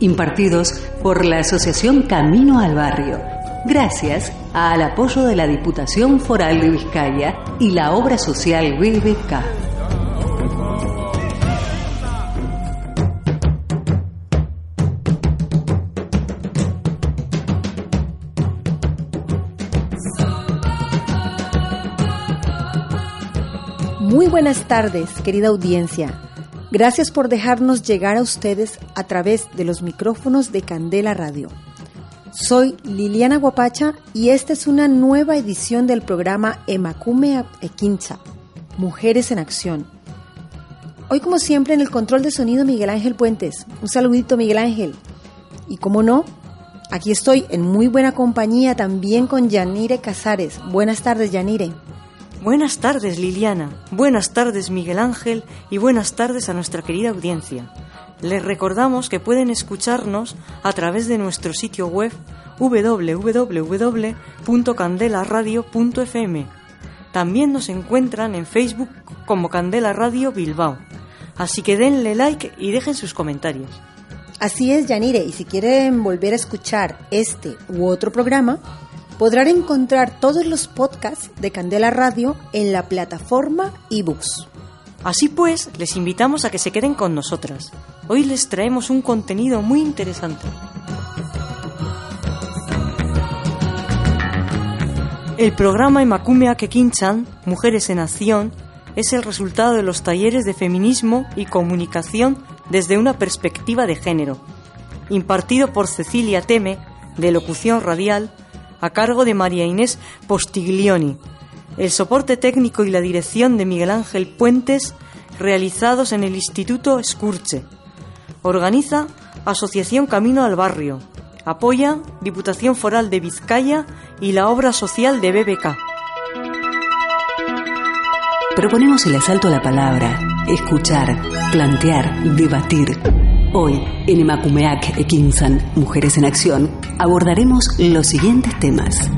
impartidos por la Asociación Camino al Barrio, gracias al apoyo de la Diputación Foral de Vizcaya y la obra social BBK. Muy buenas tardes, querida audiencia. Gracias por dejarnos llegar a ustedes a través de los micrófonos de Candela Radio. Soy Liliana Guapacha y esta es una nueva edición del programa Emakume Equincha, Mujeres en Acción. Hoy, como siempre, en el control de sonido Miguel Ángel Puentes. Un saludito, Miguel Ángel. Y como no, aquí estoy en muy buena compañía también con Yanire Casares. Buenas tardes, Yanire. Buenas tardes Liliana, buenas tardes Miguel Ángel y buenas tardes a nuestra querida audiencia. Les recordamos que pueden escucharnos a través de nuestro sitio web www.candelaradio.fm. También nos encuentran en Facebook como Candela Radio Bilbao. Así que denle like y dejen sus comentarios. Así es, Yanire, y si quieren volver a escuchar este u otro programa, podrán encontrar todos los podcasts de Candela Radio en la plataforma eBooks. Así pues, les invitamos a que se queden con nosotras. Hoy les traemos un contenido muy interesante. El programa Emakume Akekinchan, Mujeres en Acción, es el resultado de los talleres de feminismo y comunicación desde una perspectiva de género, impartido por Cecilia Teme, de locución radial, a cargo de María Inés Postiglioni. El soporte técnico y la dirección de Miguel Ángel Puentes realizados en el Instituto Escurche. Organiza Asociación Camino al Barrio. Apoya Diputación Foral de Vizcaya y la obra social de BBK. Proponemos el asalto a la palabra, escuchar, plantear, debatir Hoy, en Emakumeak Ekinsan, Mujeres en Acción, abordaremos los siguientes temas.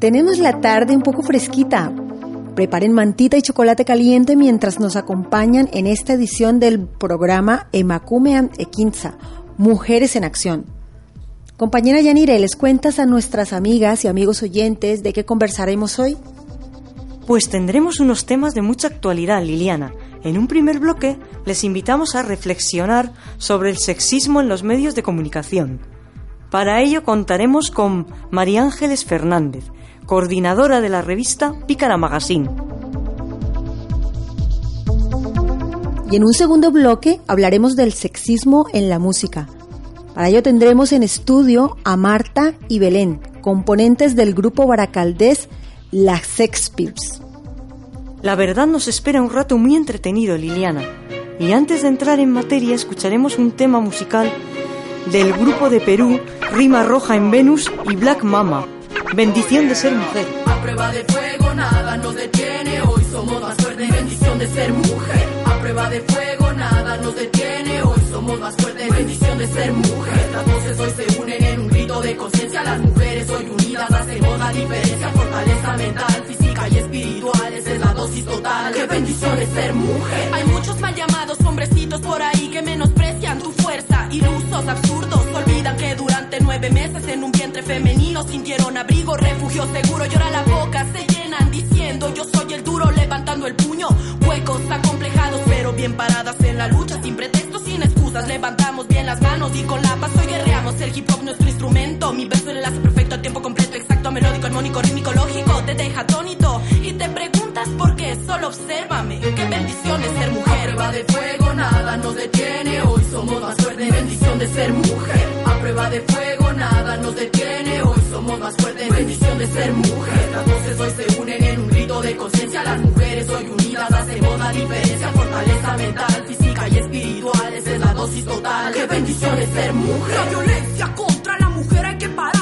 Tenemos la tarde un poco fresquita. Preparen mantita y chocolate caliente mientras nos acompañan en esta edición del programa Emakumean Ekinsa, Mujeres en Acción. Compañera Yanire, ¿les cuentas a nuestras amigas y amigos oyentes de qué conversaremos hoy? Pues tendremos unos temas de mucha actualidad, Liliana. En un primer bloque les invitamos a reflexionar sobre el sexismo en los medios de comunicación. Para ello contaremos con María Ángeles Fernández, coordinadora de la revista Pícara Magazine. Y en un segundo bloque hablaremos del sexismo en la música para ello tendremos en estudio a Marta y Belén, componentes del grupo baracaldés Las Sexpirs. La verdad nos espera un rato muy entretenido, Liliana. Y antes de entrar en materia, escucharemos un tema musical del grupo de Perú, Rima Roja en Venus y Black Mama. Bendición de ser mujer. A prueba de fuego nada nos detiene, hoy somos más fuertes. Bendición de ser mujer. A prueba de fuego nada nos detiene, hoy somos más fuertes. Bendición de ser mujer. Las voces hoy se unen en un grito de conciencia. Las mujeres hoy unidas hacemos la diferencia. Fortaleza mental, física y espiritual. Esa es la dosis total. Qué bendición es ser mujer. Hay muchos mal llamados hombrecitos por ahí que menosprecian tu fuerza. Ilusos, absurdos, olvidan que durante nueve meses en un vientre femenino sintieron abrigo, refugio seguro. Llora la boca, se llenan diciendo yo soy el duro, levantando el puño. Huecos acomplejados, pero bien paradas en la lucha, sin pretextos, Levantamos bien las manos y con la paz hoy guerreamos. El hip hop nuestro instrumento. Mi verso el enlace perfecto a tiempo completo, exacto, melódico, armónico, rítmico, lógico. Te deja atónito y te preguntas por qué. Solo obsérvame. Qué bendición es ser mujer. A prueba de fuego nada nos detiene, hoy somos más fuertes. Bendición de ser mujer. A prueba de fuego nada nos detiene. Hoy somos más fuertes, bendición de ser mujer. Las voces hoy se unen en un grito de conciencia. Las mujeres hoy unidas hacemos la diferencia. Fortaleza mental, física y espiritual. Dosis total. Qué bendición es ser mujer. La violencia contra la mujer hay que parar.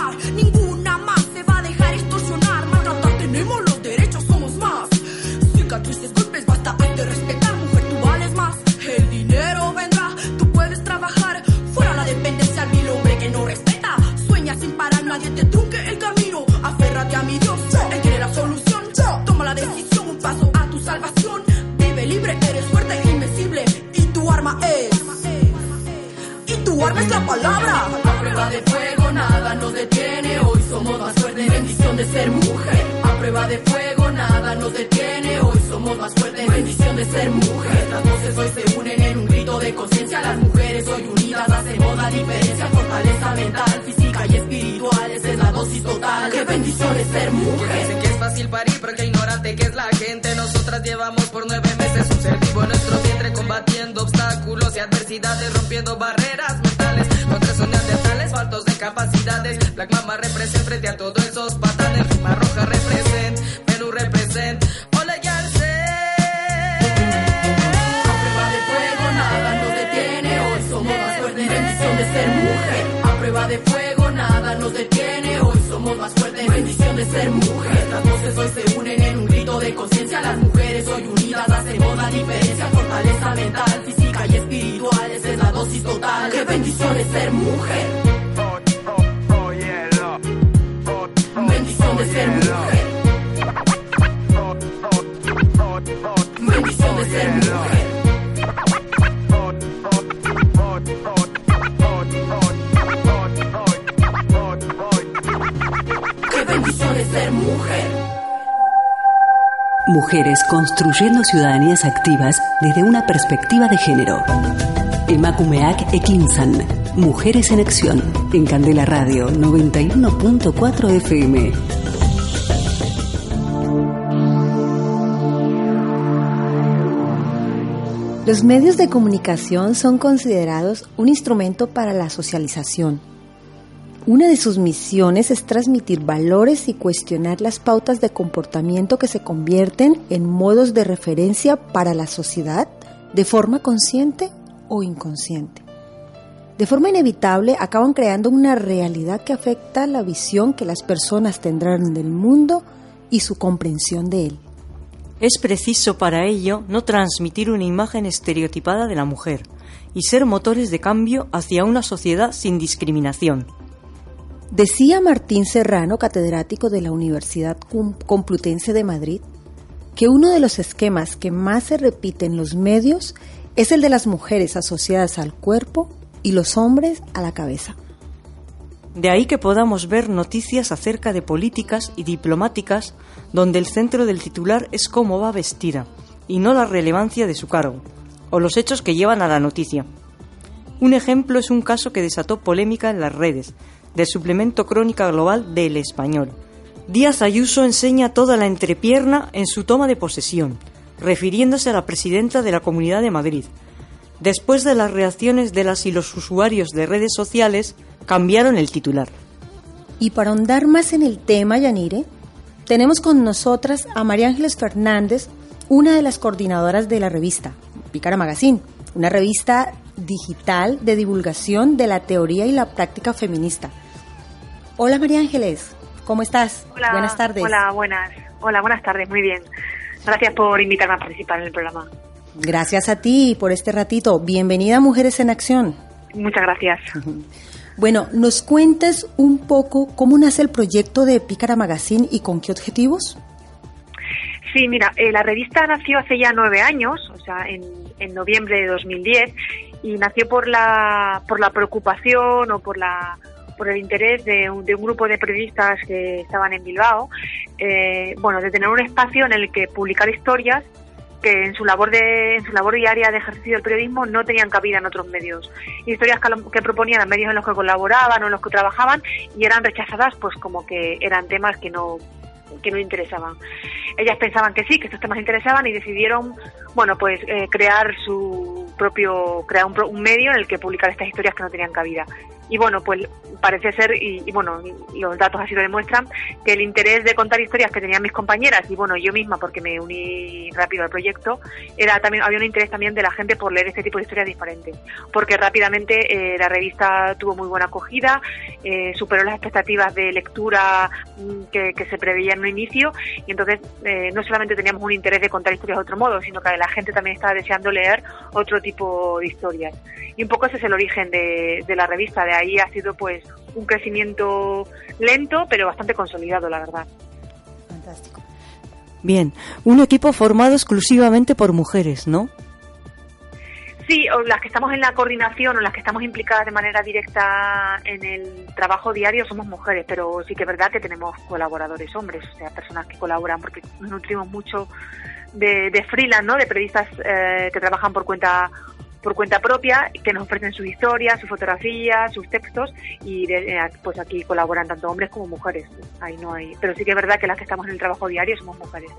De fuego nada nos detiene. Hoy somos más fuertes, bendición de ser mujer. Las voces hoy se unen en un grito de conciencia. Las mujeres hoy unidas hacemos la diferencia. Fortaleza mental, física y espiritual. Esa es la dosis total. Qué bendición es ser mujer. dicen que es fácil parir, pero que ignorante que es la gente. Nosotras llevamos por nueve meses un ser vivo en nuestro vientre, combatiendo obstáculos y adversidades, rompiendo barreras mentales contra esos neandertales faltos de capacidades. Black Mama represent frente a todos esos patanes. Rima nada nos detiene. Hoy somos más fuertes, bendición de ser mujer. Las voces hoy se unen en un grito de conciencia. Las mujeres hoy unidas hacemos la diferencia. Fortaleza mental, física y espiritual. Esa es la dosis total. Qué bendición es ser mujer. Bendición de ser mujer. Bendición de ser mujer. Mujeres construyendo ciudadanías activas desde una perspectiva de género. Emakumeak Ekinsan. Mujeres en Acción. En Candela Radio 91.4 FM. Los medios de comunicación son considerados un instrumento para la socialización. Una de sus misiones es transmitir valores y cuestionar las pautas de comportamiento que se convierten en modos de referencia para la sociedad de forma consciente o inconsciente. De forma inevitable acaban creando una realidad que afecta la visión que las personas tendrán del mundo y su comprensión de él. Es preciso para ello no transmitir una imagen estereotipada de la mujer y ser motores de cambio hacia una sociedad sin discriminación. Decía Martín Serrano, catedrático de la Universidad Com- Complutense de Madrid, que uno de los esquemas que más se repite en los medios es el de las mujeres asociadas al cuerpo y los hombres a la cabeza. De ahí que podamos ver noticias acerca de políticas y diplomáticas donde el centro del titular es cómo va vestida y no la relevancia de su cargo o los hechos que llevan a la noticia. Un ejemplo es un caso que desató polémica en las redes del suplemento Crónica Global del Español. Díaz Ayuso enseña toda la entrepierna en su toma de posesión, refiriéndose a la presidenta de la Comunidad de Madrid. Después de las reacciones de las y los usuarios de redes sociales, cambiaron el titular. Y para ahondar más en el tema, Yanire, tenemos con nosotras a María Ángeles Fernández, una de las coordinadoras de la revista Pícara Magazine, una revista digital de divulgación de la teoría y la práctica feminista. Hola María Ángeles, ¿cómo estás? Hola, Buenas tardes. Hola, buenas. Hola, buenas tardes, muy bien. Gracias por invitarme a participar en el programa. Gracias a ti por este ratito. Bienvenida a Mujeres en Acción. Muchas gracias. Bueno, ¿nos cuentas un poco cómo nace el proyecto de Pícara Magazine y con qué objetivos? Sí, mira, eh, la revista nació hace ya nueve años, o sea, en, en noviembre de 2010, y nació por la, por la preocupación o por la por el interés de un, de un grupo de periodistas que estaban en Bilbao, eh, bueno, de tener un espacio en el que publicar historias que en su labor de en su labor diaria de ejercicio del periodismo no tenían cabida en otros medios. Historias que, que proponían a medios en los que colaboraban o en los que trabajaban y eran rechazadas pues como que eran temas que no que no interesaban. Ellas pensaban que sí que estos temas interesaban y decidieron bueno pues eh, crear su propio crear un, un medio en el que publicar estas historias que no tenían cabida. Y bueno, pues parece ser, y, bueno, los datos así lo demuestran, que el interés de contar historias que tenían mis compañeras y bueno, yo misma, porque me uní rápido al proyecto, era también había un interés también de la gente por leer este tipo de historias diferentes, porque rápidamente eh, la revista tuvo muy buena acogida, eh, superó las expectativas de lectura mm, que, se preveía en un inicio, y entonces eh, no solamente teníamos un interés de contar historias de otro modo, sino que la gente también estaba deseando leer otro tipo de historias. Y un poco ese es el origen de, de la revista, de ahí ha sido pues un crecimiento lento, pero bastante consolidado, la verdad. Fantástico. Bien, un equipo formado exclusivamente por mujeres, ¿no? Sí, o las que estamos en la coordinación o las que estamos implicadas de manera directa en el trabajo diario somos mujeres, pero sí que es verdad que tenemos colaboradores hombres, o sea, personas que colaboran porque nos nutrimos mucho de, de freelance, ¿no? De periodistas eh, que trabajan por cuenta por cuenta propia, que nos ofrecen sus historias, sus fotografías, sus textos y eh, pues aquí colaboran tanto hombres como mujeres. Ahí no hay, pero sí que es verdad que las que estamos en el trabajo diario somos mujeres.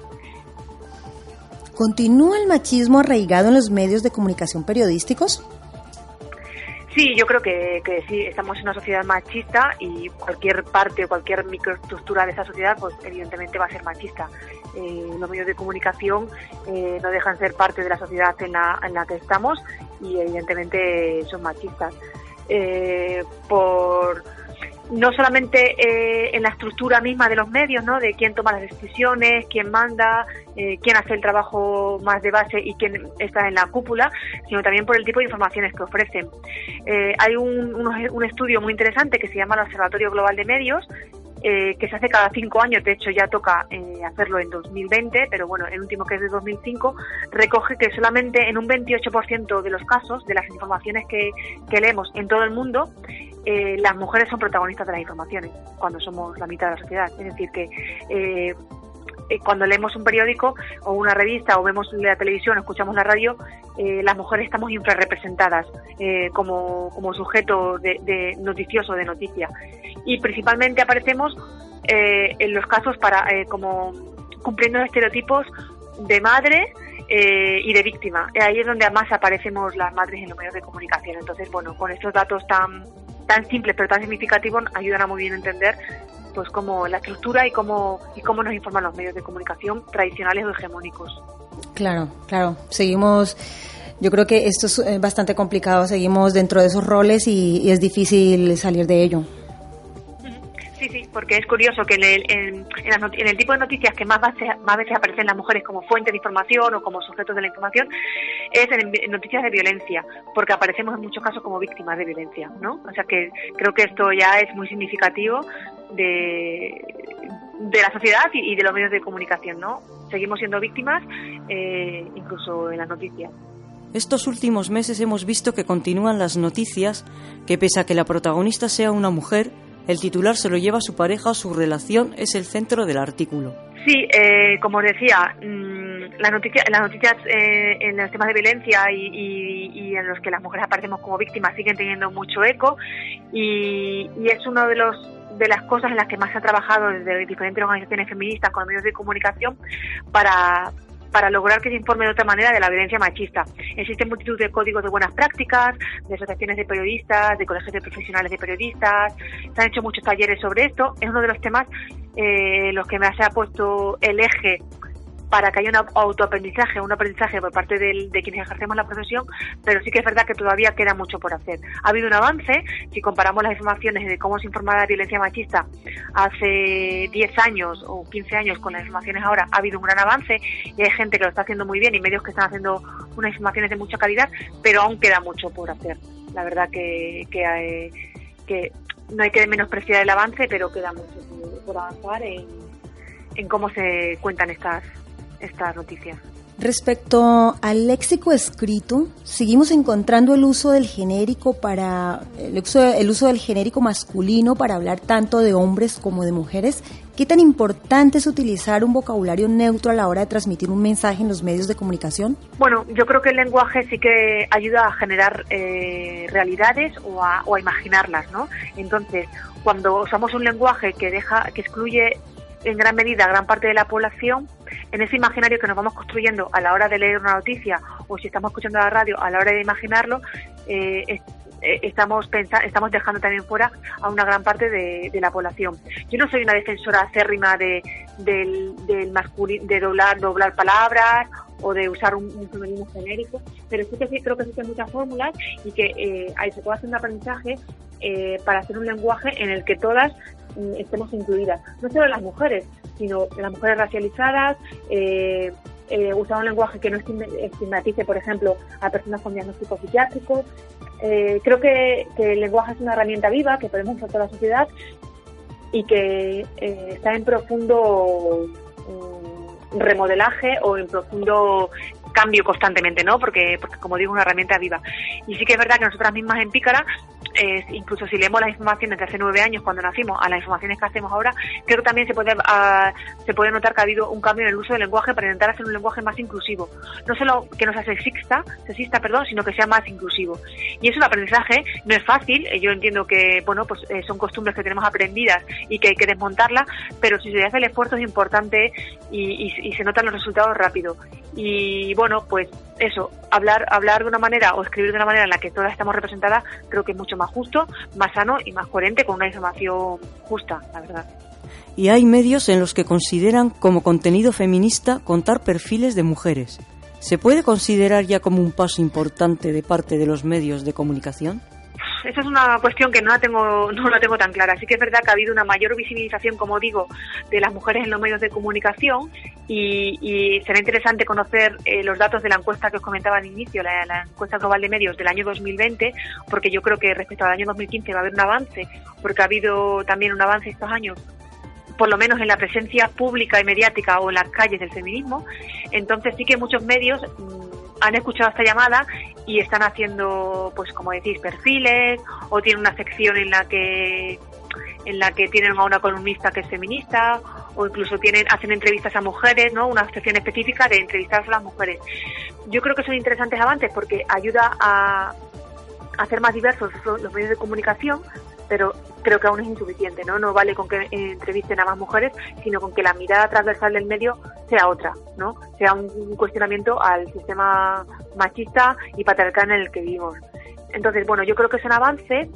¿Continúa el machismo arraigado en los medios de comunicación periodísticos? Sí, yo creo que, que, sí, estamos en una sociedad machista y cualquier parte o cualquier microestructura de esa sociedad, pues evidentemente va a ser machista. Eh, los medios de comunicación eh, no dejan ser parte de la sociedad en la, en la que estamos y evidentemente son machistas. Eh, por no solamente eh, en la estructura misma de los medios, ¿no? De quién toma las decisiones, quién manda, quién hace el trabajo más de base y quién está en la cúpula, sino también por el tipo de informaciones que ofrecen. Hay un, un, estudio muy interesante que se llama el Observatorio Global de Medios, que se hace cada cinco años, de hecho ya toca hacerlo en 2020, pero bueno, el último que es de 2005, recoge que solamente en un 28% de los casos, de las informaciones que, que leemos en todo el mundo, eh, las mujeres son protagonistas de las informaciones cuando somos la mitad de la sociedad. Es decir, que eh, eh, cuando leemos un periódico o una revista o vemos la televisión o escuchamos la radio, las mujeres estamos infrarrepresentadas como, como sujeto de, noticioso de noticia. Y principalmente aparecemos en los casos para como cumpliendo estereotipos de madre y de víctima. Ahí es donde más aparecemos las madres en los medios de comunicación. Entonces, bueno, con estos datos tan tan simples pero tan significativos ayudan a muy bien entender pues cómo la estructura y cómo y cómo nos informan los medios de comunicación tradicionales o hegemónicos. Claro, claro. Seguimos yo creo que esto es eh, bastante complicado, seguimos dentro de esos roles y es difícil salir de ello. Sí, sí, porque es curioso que en el, en, el tipo de noticias que más veces, más veces aparecen las mujeres como fuentes de información o como sujetos de la información es en, noticias de violencia, porque aparecemos en muchos casos como víctimas de violencia, ¿no? O sea que creo que esto ya es muy significativo de, de la sociedad y, de los medios de comunicación, ¿no? Seguimos siendo víctimas eh, incluso en las noticias. Estos últimos meses hemos visto que continúan las noticias que pese a que la protagonista sea una mujer, el titular se lo lleva a su pareja o su relación es el centro del artículo. Sí, eh, como decía, mm, las noticias, las noticias eh, en los temas de violencia y, en los que las mujeres aparecemos como víctimas siguen teniendo mucho eco y, y es uno de los de las cosas en las que más se ha trabajado desde diferentes organizaciones feministas con medios de comunicación para, para lograr que se informe de otra manera de la violencia machista. Existen multitud de códigos de buenas prácticas, de asociaciones de periodistas, de colegios de profesionales de periodistas, se han hecho muchos talleres sobre esto. Es uno de los temas eh, los que me ha puesto el eje para que haya un autoaprendizaje, un aprendizaje por parte de quienes ejercemos la profesión, pero sí que es verdad que todavía queda mucho por hacer. Ha habido un avance, si comparamos las informaciones de cómo se informaba la violencia machista hace 10 años o 15 años con las informaciones ahora, ha habido un gran avance y hay gente que lo está haciendo muy bien y medios que están haciendo unas informaciones de mucha calidad, pero aún queda mucho por hacer. La verdad que, que, eh, no hay que menospreciar el avance, pero queda mucho por avanzar en, en cómo se cuentan estas esta noticia. Respecto al léxico escrito, seguimos encontrando el uso del genérico para el uso, el uso del genérico masculino para hablar tanto de hombres como de mujeres. ¿Qué tan importante es utilizar un vocabulario neutro a la hora de transmitir un mensaje en los medios de comunicación? Bueno, yo creo que el lenguaje sí que ayuda a generar eh, realidades o a, o a imaginarlas, ¿no? Entonces, cuando usamos un lenguaje que deja, que excluye en gran medida gran parte de la población en ese imaginario que nos vamos construyendo a la hora de leer una noticia o si estamos escuchando la radio a la hora de imaginarlo, eh, eh, estamos dejando también fuera a una gran parte de, la población. Yo no soy una defensora acérrima de, del, del de doblar, doblar palabras o de usar un, femenino genérico, pero sí que sí, creo que existen muchas fórmulas y que eh, se puede hacer un aprendizaje eh, para hacer un lenguaje en el que todas estemos incluidas, no solo las mujeres, sino las mujeres racializadas, eh, eh, usar un lenguaje que no estigmatice, por ejemplo, a personas con diagnóstico psiquiátrico. Eh, creo que, el lenguaje es una herramienta viva que podemos usar toda la sociedad y que eh, está en profundo mm, remodelaje o en profundo cambio constantemente, ¿no? Porque, porque como digo, es una herramienta viva. Y sí que es verdad que nosotras mismas en Pícara incluso si leemos las informaciones de hace nueve años cuando nacimos a las informaciones que hacemos ahora, creo que también se puede, uh, se puede notar que ha habido un cambio en el uso del lenguaje para intentar hacer un lenguaje más inclusivo. No solo que no sea sexista, sexista perdón, sino que sea más inclusivo. Y es un aprendizaje, no es fácil, eh, yo entiendo que bueno pues eh, son costumbres que tenemos aprendidas y que hay que desmontarlas, pero si se hace el esfuerzo es importante y, y, y se notan los resultados rápido. Y bueno, pues eso, hablar, hablar de una manera o escribir de una manera en la que todas estamos representadas, creo que es mucho más justo, más sano y más coherente con una información justa, la verdad. Y hay medios en los que consideran como contenido feminista contar perfiles de mujeres. ¿Se puede considerar ya como un paso importante de parte de los medios de comunicación? Esa es una cuestión que no la tengo no la tengo tan clara. Sí que es verdad que ha habido una mayor visibilización, como digo, de las mujeres en los medios de comunicación y, será interesante conocer eh, los datos de la encuesta que os comentaba al inicio, la, encuesta global de medios del año 2020, porque yo creo que respecto al año 2015 va a haber un avance, porque ha habido también un avance estos años por lo menos en la presencia pública y mediática o en las calles del feminismo. Entonces sí que muchos medios mm, han escuchado esta llamada y están haciendo, pues como decís, perfiles o tienen una sección en la que en la que tienen a una columnista que es feminista o incluso tienen hacen entrevistas a mujeres, ¿no? Una sección específica de entrevistas a las mujeres. Yo creo que son interesantes avances porque ayuda a hacer más diversos los medios de comunicación, pero creo que aún es insuficiente, ¿no? No vale con que entrevisten a más mujeres, sino con que la mirada transversal del medio sea otra, ¿no? Sea un, cuestionamiento al sistema machista y patriarcal en el que vivimos. Entonces, bueno, yo creo que son avances,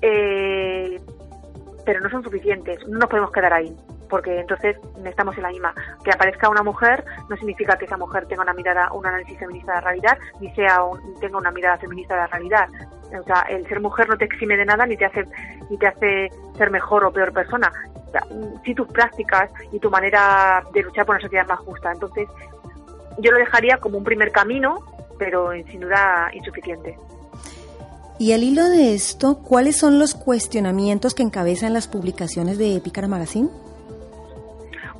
eh, pero no son suficientes. No nos podemos quedar ahí porque entonces estamos en la misma. Que aparezca una mujer no significa que esa mujer tenga una mirada, un análisis feminista de la realidad, ni sea tenga una mirada feminista de la realidad. O sea, el ser mujer no te exime de nada ni te hace ni te hace ser mejor o peor persona. sí tus prácticas y tu manera de luchar por una sociedad más justa. Entonces, yo lo dejaría como un primer camino, pero sin duda insuficiente. Y al hilo de esto, ¿cuáles son los cuestionamientos que encabezan las publicaciones de Pícara Magazine?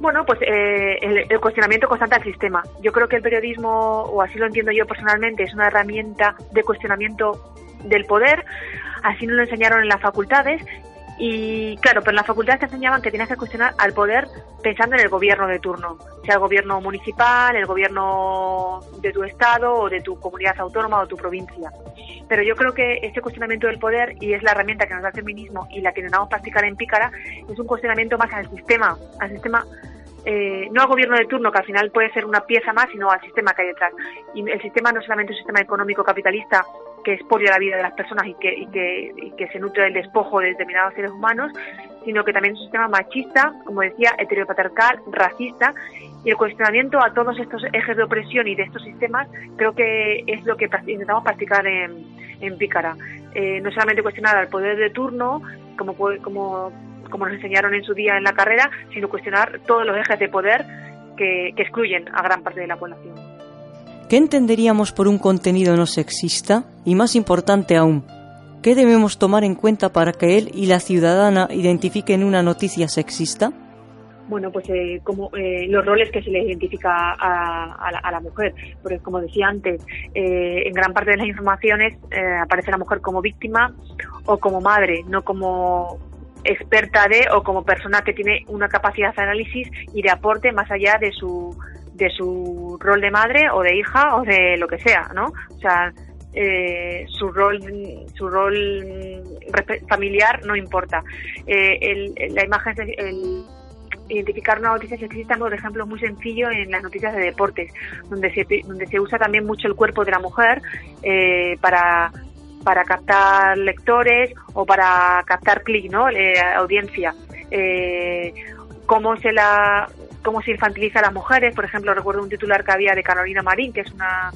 Bueno, pues eh, el, cuestionamiento constante al sistema. Yo creo que el periodismo, o así lo entiendo yo personalmente, es una herramienta de cuestionamiento del poder. Así nos lo enseñaron en las facultades y claro, pero en la facultad te enseñaban que tienes que cuestionar al poder pensando en el gobierno de turno, sea el gobierno municipal, el gobierno de tu estado o de tu comunidad autónoma o tu provincia. Pero yo creo que este cuestionamiento del poder, y es la herramienta que nos da el feminismo y la que intentamos practicar en Pícara, es un cuestionamiento más al sistema, al sistema eh, no al gobierno de turno, que al final puede ser una pieza más, sino al sistema que hay detrás. Y el sistema no es solamente un sistema económico capitalista que expolia la vida de las personas y que, y que, y que se nutre del despojo de determinados seres humanos, sino que también es un sistema machista, como decía, heteropatriarcal, racista, y el cuestionamiento a todos estos ejes de opresión y de estos sistemas creo que es lo que intentamos practicar en, en Pícara. Eh, no solamente cuestionar al poder de turno, como, como, como nos enseñaron en su día en la carrera, sino cuestionar todos los ejes de poder que, que excluyen a gran parte de la población. ¿Qué entenderíamos por un contenido no sexista? Y más importante aún, ¿qué debemos tomar en cuenta para que él y la ciudadana identifiquen una noticia sexista? bueno, pues eh, como eh, los roles que se le identifica a, la, mujer, porque como decía antes, eh, en gran parte de las informaciones aparece la mujer como víctima o como madre, no como experta de o como persona que tiene una capacidad de análisis y de aporte más allá de su de su rol de madre o de hija o de lo que sea, ¿no? O sea, eh, su rol su rol familiar no importa. Eh, la imagen, el identificar una noticia sexista, por ejemplo, es muy sencillo en las noticias de deportes, donde se, donde se usa también mucho el cuerpo de la mujer eh, para para captar lectores o para captar clic, ¿no? Eh, audiencia. Eh, cómo se la cómo se infantiliza a las mujeres, por ejemplo, recuerdo un titular que había de Carolina Marín, que es una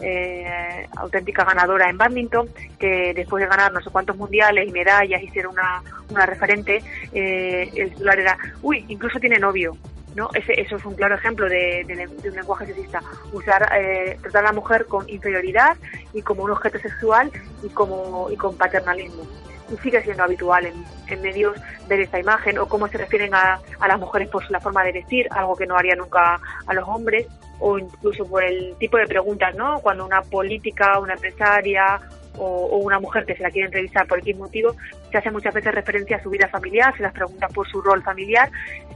eh, auténtica ganadora en badminton, que después de ganar no sé cuántos mundiales y medallas y ser una, una referente, eh, el titular era, uy, incluso tiene novio. ¿No? Ese, eso es un claro ejemplo de, un lenguaje sexista. Usar, eh, tratar a la mujer con inferioridad y como un objeto sexual y, como, y con paternalismo. Y sigue siendo habitual en, medios ver esta imagen o cómo se refieren a, a las mujeres por la forma de vestir, algo que no haría nunca a los hombres, o incluso por el tipo de preguntas, ¿no? Cuando una política, una empresaria o, una mujer que se la quiere entrevistar por X motivo, se hace muchas veces referencia a su vida familiar, se las pregunta por su rol familiar,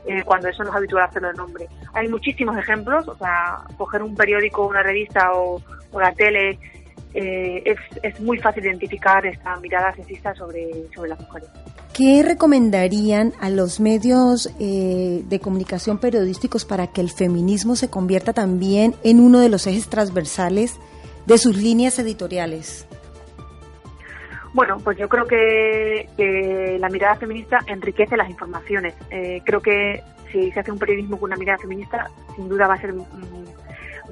eh, cuando eso no es habitual hacerlo en nombre. Hay muchísimos ejemplos, o sea, coger un periódico, una revista o, la tele, eh, es, es muy fácil identificar esta mirada sexista sobre, sobre las mujeres. ¿Qué recomendarían a los medios eh, de comunicación periodísticos para que el feminismo se convierta también en uno de los ejes transversales de sus líneas editoriales? Bueno, pues yo creo que, la mirada feminista enriquece las informaciones. Eh, creo que si se hace un periodismo con una mirada feminista, sin duda va a ser mm,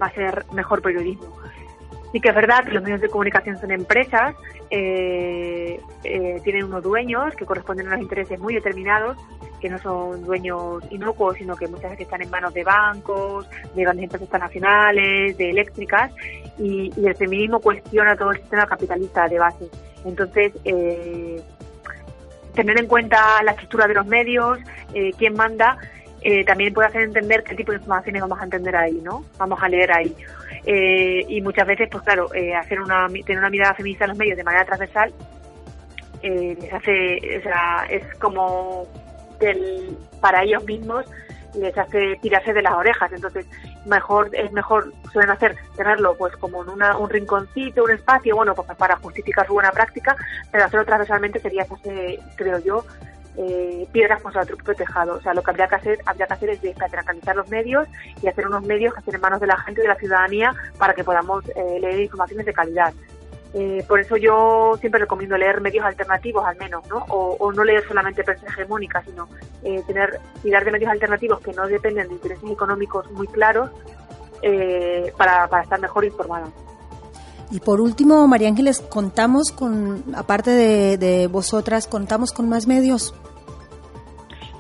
va a ser mejor periodismo. Sí que es verdad que los medios de comunicación son empresas, eh, eh, tienen unos dueños que corresponden a unos intereses muy determinados, que no son dueños inocuos, sino que muchas veces están en manos de bancos, de grandes empresas internacionales, de eléctricas, y el feminismo cuestiona todo el sistema capitalista de base. Entonces, eh, tener en cuenta la estructura de los medios, eh, quién manda, eh, también puede hacer entender qué tipo de informaciones vamos a entender ahí, ¿no? Vamos a leer ahí. y muchas veces, pues claro, hacer una, tener una mirada feminista en los medios de manera transversal hace, o sea, es como del, para ellos mismos les hace tirarse de las orejas. Entonces, mejor es mejor, suelen hacer tenerlo pues como en una, un rinconcito, un espacio, bueno, pues para justificar su buena práctica, pero hacerlo transversalmente sería hacerse, creo yo, eh, piedras con su propio tejado. O sea, lo que habría que hacer, habría que hacer es despatriarcalizar los medios y hacer unos medios que estén en manos de la gente y de la ciudadanía para que podamos eh, leer informaciones de calidad. Eh, por eso yo siempre recomiendo leer medios alternativos al menos, ¿no? O, no leer solamente prensa hegemónica, sino eh, tener tirar de medios alternativos que no dependen de intereses económicos muy claros eh, para, estar mejor informada. Y por último, María Ángeles, contamos con, aparte de, de vosotras, contamos con más medios.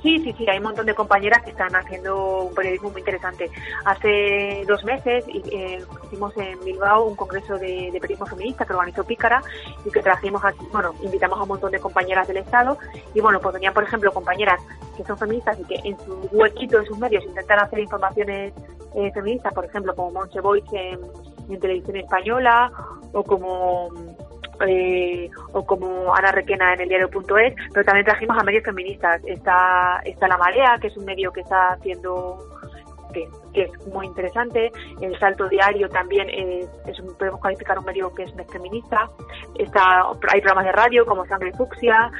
Sí, sí, sí, hay un montón de compañeras que están haciendo un periodismo muy interesante. Hace dos meses eh, hicimos en Bilbao un congreso de, periodismo feminista que organizó Pícara y que trajimos aquí, bueno, invitamos a un montón de compañeras del Estado y bueno, pues venían, por ejemplo, compañeras que son feministas y que en su huequito, en sus medios, intentan hacer informaciones eh, feministas, por ejemplo, como Monche en televisión española o como eh, o como Ana Requena en el diario.es, pero también trajimos a medios feministas. Está, está La Marea, que es un medio que está haciendo que, es muy interesante. El Salto Diario también es, podemos calificar un medio que es feminista. Está, hay programas de radio como Sangre Fucsia.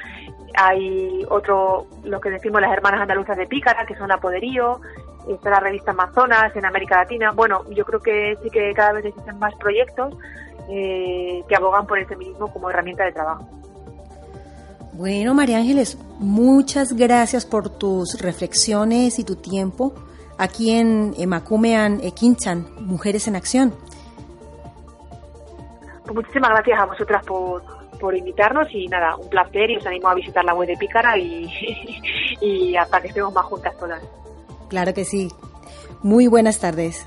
Hay otro, lo que decimos las hermanas andaluzas de Pícara, que son la Poderío. Está la revista Amazonas en América Latina. Bueno, yo creo que sí que cada vez existen más proyectos eh, que abogan por el feminismo como herramienta de trabajo. Bueno, María Ángeles, muchas gracias por tus reflexiones y tu tiempo aquí en Emakumean Ekinchan, Mujeres en Acción. Pues muchísimas gracias a vosotras por, por invitarnos y nada, un placer y os animo a visitar la web de Pícara y, y hasta que estemos más juntas todas. Claro que sí. Muy buenas tardes.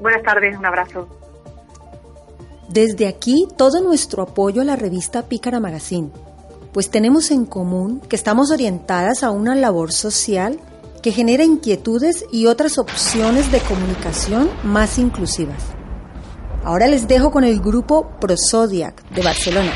Buenas tardes, un abrazo. Desde aquí todo nuestro apoyo a la revista Pícara Magazine, pues tenemos en común que estamos orientadas a una labor social que genera inquietudes y otras opciones de comunicación más inclusivas. Ahora les dejo con el grupo Prosodiac de Barcelona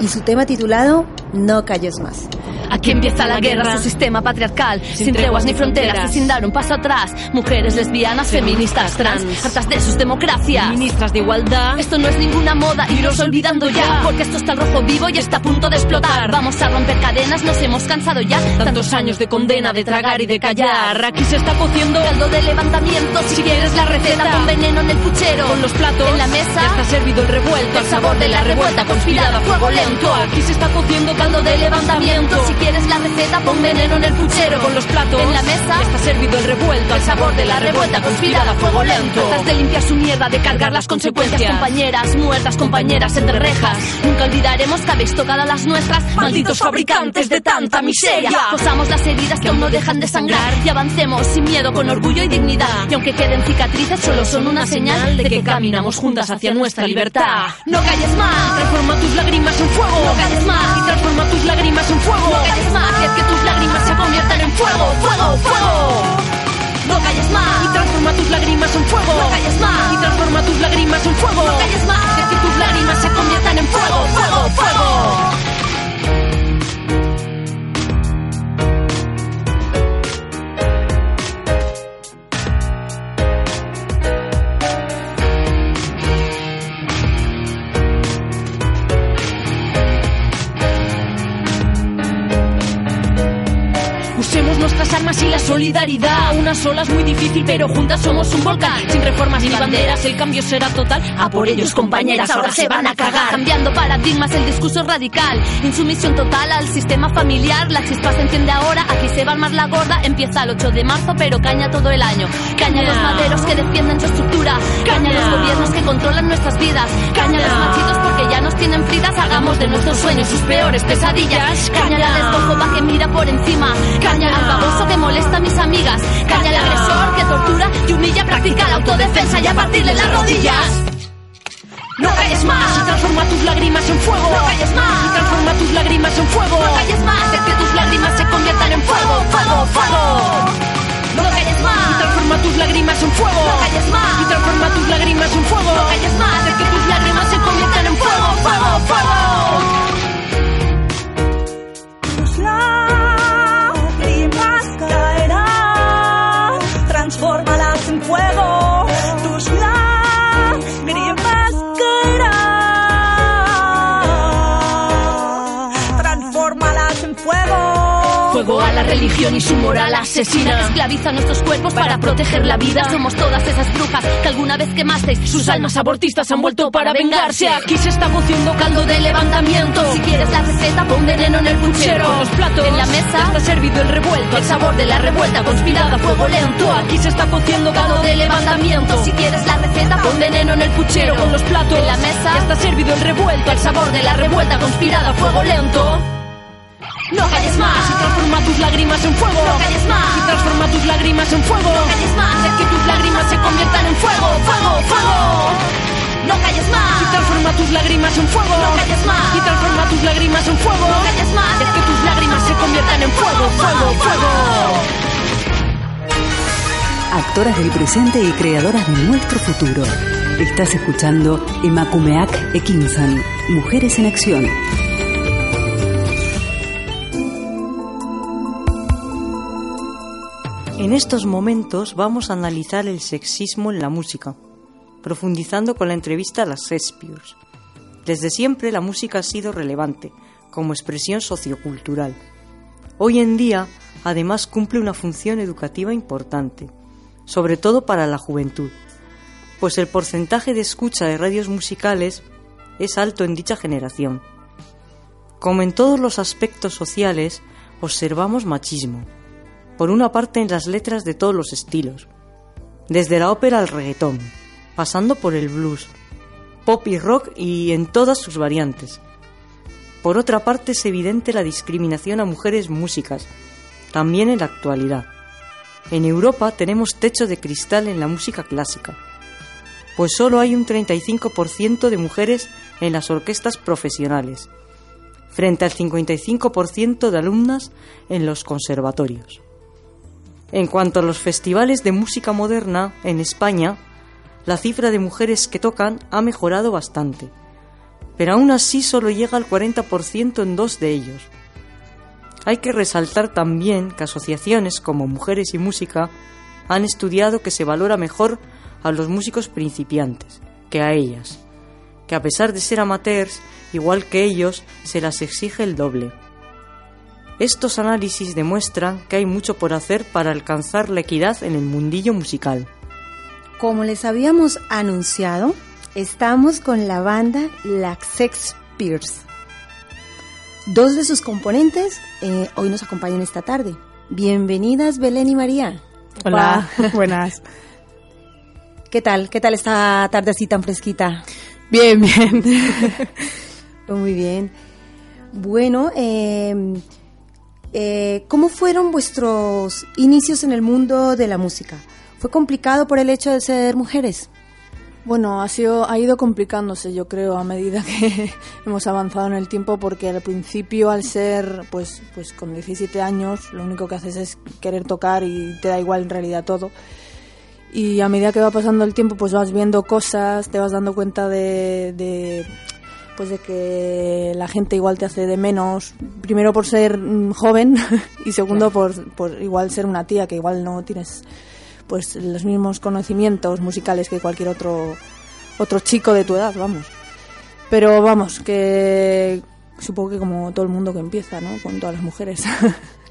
y su tema titulado No calles más. Aquí empieza la guerra, su sistema patriarcal, sin treguas ni fronteras y sin dar un paso atrás. Mujeres lesbianas, feministas, trans, hartas de sus democracias, ministras de igualdad. Esto no es ninguna moda, iros olvidando ya, porque esto está rojo vivo y está a punto de explotar. Vamos a romper cadenas, nos hemos cansado ya. Tantos años de condena, de tragar y de callar. Aquí se está cociendo caldo de levantamiento. Si quieres la receta, con veneno en el puchero, con los platos en la mesa. Ya está servido el revuelto, el sabor de la revuelta conspirada, fuego lento. Aquí se está cociendo caldo de levantamiento. Si quieres la receta, pon veneno en el puchero, con los platos en la mesa. Está servido el revuelto, el sabor de la revuelta conspirada, fuego lento. Tratas de limpiar su mierda, de cargar las consecuencias. Compañeras, muertas, compañeras entre rejas. Nunca olvidaremos que habéis tocado las nuestras. Malditos fabricantes de tanta miseria. Posamos las heridas que aún no dejan de sangrar y avancemos sin miedo, con orgullo y dignidad. Y aunque queden cicatrices, solo son una señal de que caminamos juntas hacia nuestra libertad. No calles más, transforma tus lágrimas en fuego. No calles más, y transforma tus lágrimas en fuego. No calles más, y es que tus lágrimas se conviertan en fuego, fuego, fuego. No calles más y transforma tus lágrimas en fuego. No calles más y transforma tus lágrimas en fuego. No calles más y es que tus lágrimas se conviertan en fuego, fuego, fuego. Nuestras armas y la solidaridad. Una sola es muy difícil, pero juntas somos un volcán. Sin reformas ni banderas, el cambio será total. A por ellos, compañeras, ahora se van a cagar. Cambiando paradigmas, el discurso es radical. Insumisión total al sistema familiar. La chispa se enciende ahora, aquí se va armar la gorda. Empieza el 8 de marzo, pero caña todo el año. Caña a los maderos que defienden su estructura. Caña a los gobiernos que controlan nuestras vidas. Caña a los machitos porque ya nos tienen fritas. Hagamos de nuestros sueños sus peores pesadillas. Caña a la despojoba que mira por encima. Caña al baboso que molesta a mis amigas. Calla al agresor que tortura y humilla. Practica la autodefensa y a partirle las rodillas. No calles más y transforma tus lágrimas en fuego. No calles más y transforma tus lágrimas en fuego. No calles más Haz que tus lágrimas se conviertan en fuego, fuego, fuego. No calles más y transforma tus lágrimas en fuego. No calles más y transforma tus lágrimas en fuego. No calles más Haz que tus lágrimas se conviertan en fuego, fuego, fuego. Transfórmalas religión y su moral asesina. Esclaviza nuestros cuerpos para proteger la vida. Somos todas esas brujas que alguna vez quemasteis. Sus almas abortistas han vuelto para vengarse. Aquí se está cociendo caldo de levantamiento. Si quieres la receta, pon veneno en el puchero. Con los platos en la mesa está servido el revuelto. El sabor de la revuelta conspirada a fuego lento. Aquí se está cociendo caldo de levantamiento. Si quieres la receta, pon veneno en el puchero. Con los platos en la mesa está servido el revuelto. El sabor de la revuelta conspirada a fuego lento. No calles más y transforma tus lágrimas en fuego. No calles más y transforma tus lágrimas en fuego. No calles más Haz que tus lágrimas se conviertan en fuego, fuego, fuego. No calles más y transforma tus lágrimas en fuego. No calles más y transforma tus lágrimas en fuego. No calles más Haz que tus lágrimas se conviertan en fuego, fuego, fuego. Actoras del presente y creadoras de nuestro futuro. Estás escuchando Emakumeak Ekinsan, Mujeres en Acción. En estos momentos vamos a analizar el sexismo en la música, profundizando con la entrevista a las Shakespeare. Desde siempre la música ha sido relevante como expresión sociocultural. Hoy en día, además, cumple una función educativa importante, sobre todo para la juventud, pues el porcentaje de escucha de radios musicales es alto en dicha generación. Como en todos los aspectos sociales, observamos machismo, por una parte en las letras de todos los estilos, desde la ópera al reggaetón, pasando por el blues, pop y rock y en todas sus variantes. Por otra parte es evidente la discriminación a mujeres músicas, también en la actualidad. En Europa tenemos techo de cristal en la música clásica, pues solo hay un 35% de mujeres en las orquestas profesionales, frente al 55% de alumnas en los conservatorios. En cuanto a los festivales de música moderna en España, la cifra de mujeres que tocan ha mejorado bastante, pero aún así solo llega al 40% en dos de ellos. Hay que resaltar también que asociaciones como Mujeres y Música han estudiado que se valora mejor a los músicos principiantes que a ellas, que a pesar de ser amateurs, igual que ellos, se las exige el doble. Estos análisis demuestran que hay mucho por hacer para alcanzar la equidad en el mundillo musical. Como les habíamos anunciado, estamos con la banda Laxex Pierce. Dos de sus componentes eh, hoy nos acompañan esta tarde. Bienvenidas Belén y María. Hola, buenas. ¿Qué tal? ¿Qué tal esta tarde así tan fresquita? Bien, bien. Muy bien. Bueno, eh, eh, ¿cómo fueron vuestros inicios en el mundo de la música? ¿Fue complicado por el hecho de ser mujeres? Bueno, ha sido ha ido complicándose, yo creo, a medida que hemos avanzado en el tiempo, porque al principio, al ser, pues, pues con 17 años, lo único que haces es querer tocar y te da igual en realidad todo. Y a medida que va pasando el tiempo, pues vas viendo cosas, te vas dando cuenta de, de pues de que la gente igual te hace de menos, primero por ser mm, joven y segundo por, por igual ser una tía que igual no tienes pues los mismos conocimientos musicales que cualquier otro otro chico de tu edad, vamos. Pero vamos, que supongo que como todo el mundo que empieza, ¿no? Con todas las mujeres.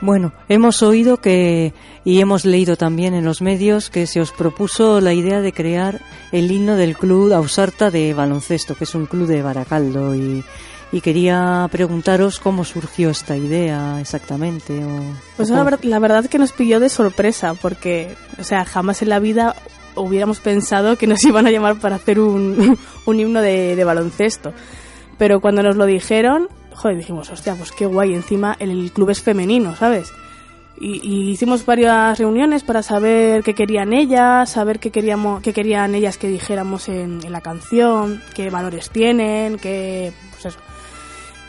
Bueno, hemos oído que y hemos leído también en los medios que se os propuso la idea de crear el himno del club Ausarta de baloncesto, que es un club de Baracaldo y, y quería preguntaros cómo surgió esta idea exactamente. O, Pues o la, la verdad que nos pilló de sorpresa, porque, o sea, jamás en la vida hubiéramos pensado que nos iban a llamar para hacer un, un himno de, de baloncesto. Pero cuando nos lo dijeron, joder, dijimos, hostia, pues qué guay, encima el, club es femenino, ¿sabes? Y, y hicimos varias reuniones para saber qué querían ellas, saber qué, queríamos, qué querían ellas que dijéramos en, la canción, qué valores tienen, qué, pues eso.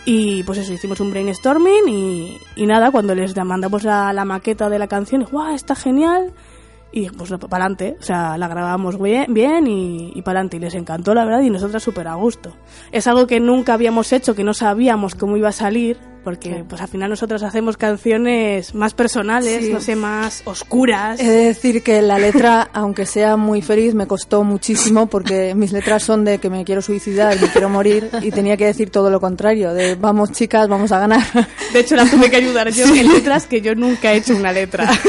Y pues eso, hicimos un brainstorming y, y nada, cuando les mandamos la, la maqueta de la canción, ¡guau! Está genial. Y pues para adelante, o sea, la grabamos bien, bien y, y para adelante. Y les encantó, la verdad, y nosotras súper a gusto. Es algo que nunca habíamos hecho, que no sabíamos cómo iba a salir, porque pues al final nosotras hacemos canciones más personales, Sí. no sé, más oscuras. He de decir que la letra, aunque sea muy feliz, me costó muchísimo porque mis letras son de que me quiero suicidar, me quiero morir y tenía que decir todo lo contrario, de vamos chicas, vamos a ganar. De hecho, la tuve que ayudar yo en letras, que yo nunca he hecho una letra.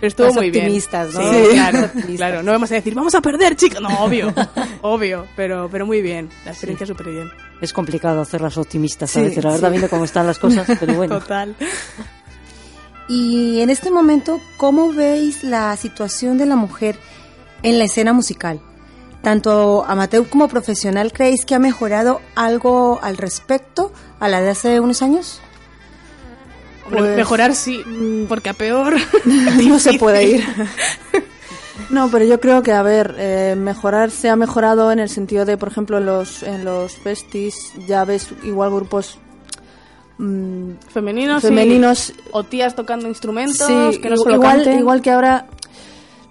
Pero estuvo Más muy bien. optimistas, ¿no? Sí, Sí. claro, Optimistas. claro. No vamos a decir, vamos a perder, chicos. No, obvio, obvio, pero, pero muy bien. La experiencia súper bien. Es complicado hacerlas optimistas a Sí, veces, la verdad, sí. viendo cómo están las cosas, pero bueno. Total. Y en este momento, ¿cómo veis la situación de la mujer en la escena musical? Tanto amateur como profesional, ¿creéis que ha mejorado algo al respecto a la de hace unos años? Pues- mejorar sí, porque a peor. no se puede ir. No, pero yo creo que, a ver, eh, mejorar se ha mejorado en el sentido de, por ejemplo, en los, en los festis ya ves igual grupos mm, Femeninos, Femeninos. o tías tocando instrumentos, Sí, que no solo igual, canten. igual que ahora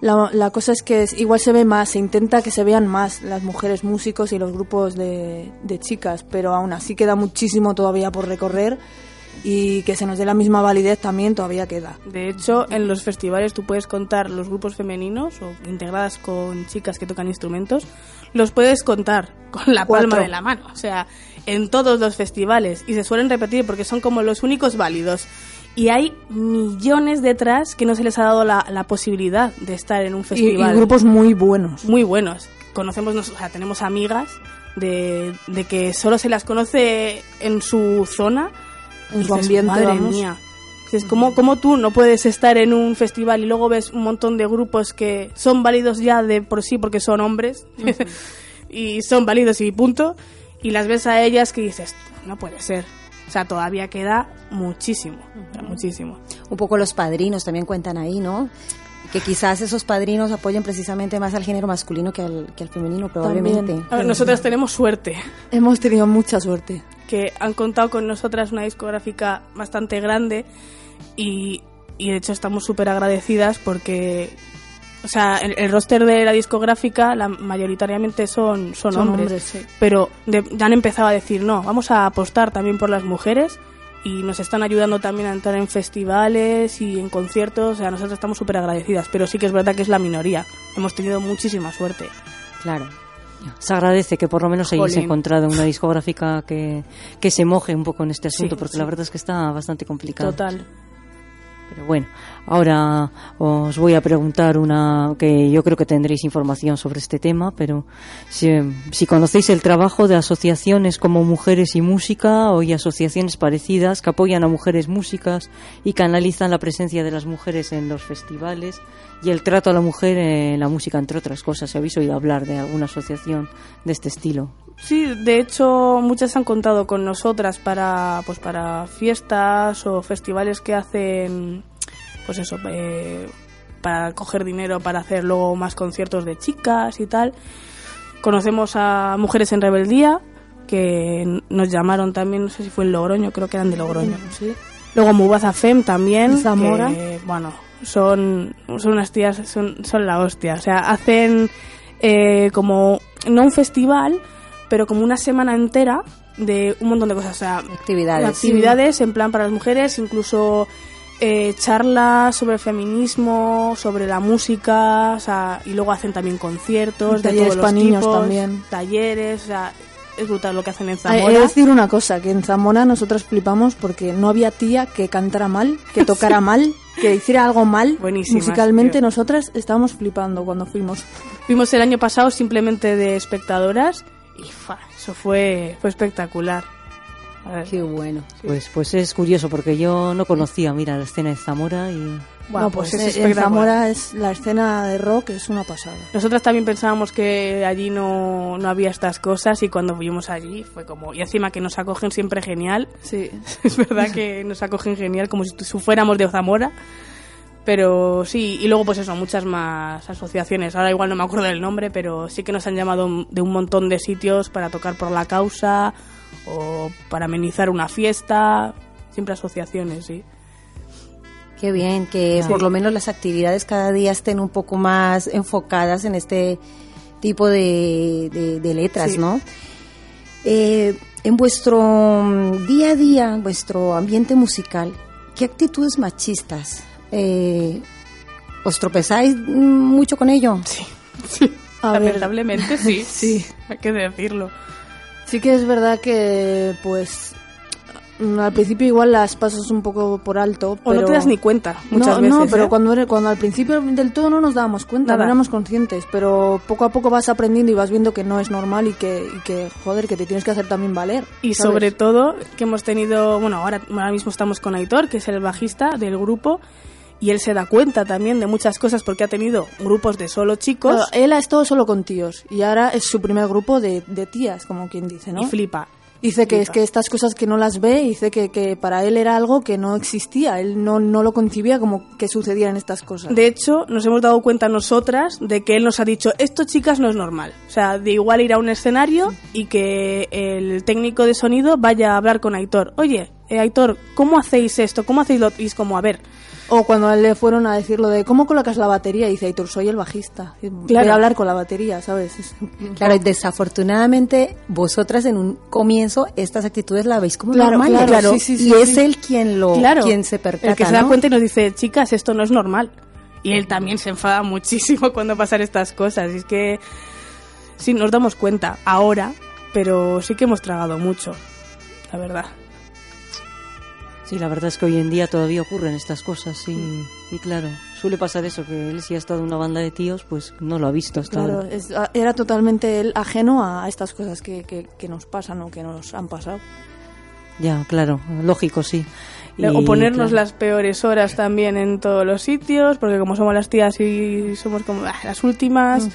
la, la cosa es que es- igual se ve más, se intenta que se vean más las mujeres músicos y los grupos de, de chicas, pero aún así queda muchísimo todavía por recorrer y que se nos dé la misma validez también todavía queda. De hecho, en los festivales tú puedes contar los grupos femeninos o integradas con chicas que tocan instrumentos, los puedes contar con la palma de la mano. O sea, en todos los festivales. Y se suelen repetir porque son como los únicos válidos. Y hay millones detrás que no se les ha dado la, la posibilidad de estar en un Y, y festival. grupos muy buenos. muy buenos. Conocemos, o sea, tenemos amigas de, de que solo se las conoce en su zona. Y su dices, ambiente, Madre vamos". mía. Dices, ¿cómo, ¿Cómo tú no puedes estar en un festival y luego ves un montón de grupos que son válidos ya de por sí porque son hombres y son válidos y punto? Y las ves a ellas que dices, no puede ser. O sea, todavía queda muchísimo, o sea, muchísimo. Un poco los padrinos también cuentan ahí, ¿no? Que quizás esos padrinos apoyen precisamente más al género masculino que al, que al femenino, probablemente. Ver, nosotras tenemos suerte. Hemos tenido mucha suerte. Que han contado con nosotras una discográfica bastante grande y, y de hecho estamos súper agradecidas porque o sea, el, el roster de la discográfica la, mayoritariamente son, son, Son hombres, hombres, sí. pero de- ya han empezado a decir no, vamos a apostar también por las mujeres y nos están ayudando también a entrar en festivales y en conciertos. O sea, nosotros estamos súper agradecidas, pero sí que es verdad que es la minoría. Hemos tenido muchísima suerte. Claro. Se agradece que por lo menos hayáis encontrado una discográfica que, que se moje un poco en este asunto, Sí, porque sí. la verdad es que está bastante complicado. Total. Pero bueno, ahora os voy a preguntar una que yo creo que tendréis información sobre este tema, pero si, si conocéis el trabajo de asociaciones como Mujeres y Música o y asociaciones parecidas que apoyan a mujeres músicas y canalizan la presencia de las mujeres en los festivales y el trato a la mujer en la música, entre otras cosas. Si habéis oído hablar de alguna asociación de este estilo. Sí, de hecho muchas han contado con nosotras para pues para fiestas o festivales que hacen pues eso eh, para coger dinero para hacer luego más conciertos de chicas y tal. Conocemos a Mujeres en Rebeldía que nos llamaron también, no sé si fue en Logroño, creo que eran de Logroño. Sí. Luego Mubaza Fem también. Zamora. que, bueno, son, son unas tías, son, son la hostia. O sea, hacen eh, como, no un festival, pero como una semana entera de un montón de cosas. O sea, Actividades. actividades en plan para las mujeres, incluso eh, charlas sobre feminismo, sobre la música, o sea, y luego hacen también conciertos Y de talleres todos los pa' niños tipos, también. talleres, o sea, es brutal lo que hacen en Zamora. de decir una cosa, que en Zamora nosotras flipamos porque no había tía que cantara mal, que tocara mal, que hiciera algo mal. Buenísimas, Musicalmente nosotras estábamos flipando cuando fuimos. Fuimos el año pasado simplemente de espectadoras y fa, eso fue, fue espectacular. A ver, Qué bueno. Pues, pues es curioso porque yo no conocía, mira, la escena de Zamora y bueno, no, pues, pues, es en-. Zamora es la escena de rock es una pasada. Nosotras también pensábamos que allí no, no había estas cosas y cuando fuimos allí fue como... Y encima que nos acogen siempre genial. Sí. Es verdad que nos acogen genial como si fuéramos de Zamora. Pero sí, y luego pues eso, muchas más asociaciones. Ahora igual no me acuerdo del nombre, pero sí que nos han llamado de un montón de sitios para tocar por la causa o para amenizar una fiesta. Siempre asociaciones, sí. Qué bien, que Sí. por lo menos las actividades cada día estén un poco más enfocadas en este tipo de, de- de letras, Sí. ¿no? Eh, en vuestro mm, día a día, en vuestro ambiente musical, ¿qué actitudes machistas eh, os tropezáis mucho con ello? Sí, sí. A ver, Lamentablemente sí. Sí. Hay que decirlo. sí que es verdad que pues mm, al principio igual las pasas un poco por alto, O pero no te das ni cuenta muchas no, veces. no, pero ¿eh? cuando, cuando al principio del todo no nos dábamos cuenta, Nada. no éramos conscientes, pero poco a poco vas aprendiendo y vas viendo que no es normal y que, y que joder, que te tienes que hacer también valer. Y ¿sabes? sobre todo que hemos tenido, bueno, ahora, ahora mismo estamos con Aitor, que es el bajista del grupo, y él se da cuenta también de muchas cosas porque ha tenido grupos de solo chicos Claro, él ha estado solo con tíos y ahora es su primer grupo de, de tías, como quien dice, ¿no? y flipa. Dice que flipa. es que estas cosas que no las ve, dice que, que para él era algo que no existía, él no, no lo concibía como que sucedieran estas cosas. De hecho, nos hemos dado cuenta nosotras de que él nos ha dicho, esto chicas no es normal. O sea, de igual ir a un escenario y que el técnico de sonido vaya a hablar con Aitor. Oye, eh, Aitor, ¿cómo hacéis esto? ¿Cómo hacéis lo? Y es como, a ver, O cuando le fueron a decir lo de ¿cómo colocas la batería? Y dice, Aitor, soy el bajista. Voy Claro. a hablar con la batería, ¿sabes? Es- Claro, desafortunadamente vosotras en un comienzo estas actitudes la veis como Claro, normales. claro, sí, sí, sí, y es él quien lo claro, quien se percata, el que se da ¿no? cuenta y nos dice, chicas, esto no es normal. Y él también se enfada muchísimo cuando pasan estas cosas. Y es que sí, nos damos cuenta ahora, pero sí que hemos tragado mucho, la verdad. Sí, la verdad es que hoy en día todavía ocurren estas cosas y, y claro, suele pasar eso, que él si ha estado en una banda de tíos, pues no lo ha visto hasta Claro, ahora. es- era totalmente él ajeno a estas cosas que, que, que nos pasan o que nos han pasado. Ya, claro, lógico, sí. Y, o ponernos claro, las peores horas también en todos los sitios, porque como somos las tías y somos como ah, las últimas,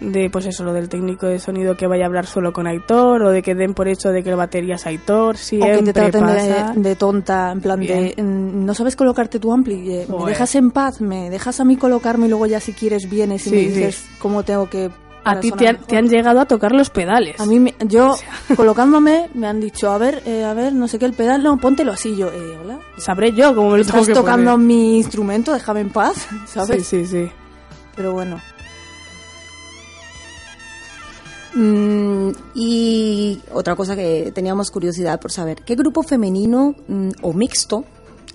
de pues eso, lo del técnico de sonido que vaya a hablar solo con Aitor, o de que den por hecho de que el batería es Aitor, O siempre que te traten pasa. de, de tonta, en plan de, Bien. mm, no sabes colocarte tu ampli, eh, me dejas en paz, me dejas a mí colocarme y luego ya si quieres vienes y Sí, me sí. dices cómo tengo que... A ti te han, te han llegado a tocar los pedales. A mí, me- yo colocándome, me han dicho, a ver, eh, a ver, no sé qué, el pedal, no, póntelo así, yo, eh, hola. Sabré yo cómo me lo tengo Estás que tocando poner. mi instrumento, déjame en paz, ¿sabes? Sí, sí, sí. Pero bueno. Mm, y otra cosa que teníamos curiosidad por saber, ¿qué grupo femenino mm, o mixto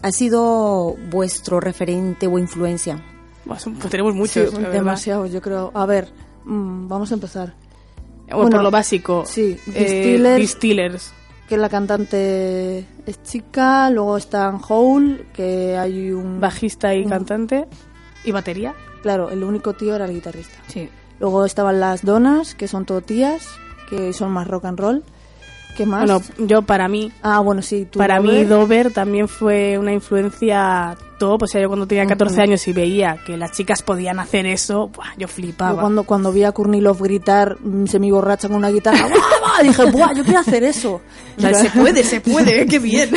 ha sido vuestro referente o influencia? Pues tenemos muchos, Sí, la verdad. demasiado, yo creo. A ver, mm, vamos a empezar. Bueno, por lo básico. Sí, eh, Distillers, Distillers. que la cantante es chica, luego están Hole, que hay un... Bajista y un- cantante. Y batería. Claro, el único tío era el guitarrista. Sí. Luego estaban las Donas, que son todo tías, que son más rock and roll. ¿Qué más? Bueno, yo para mí, ah, bueno, sí. tú, para mí. Dover también fue una influencia O sea, yo cuando tenía 14 Ujú. años y veía que las chicas podían hacer eso, buah, yo Yo flipaba. cuando, cuando vi a Kurnilov gritar mm, semi-borracha con una guitarra, ¡buah, dije, ¡buah, yo quiero hacer eso! O sea, se puede, se puede, qué bien.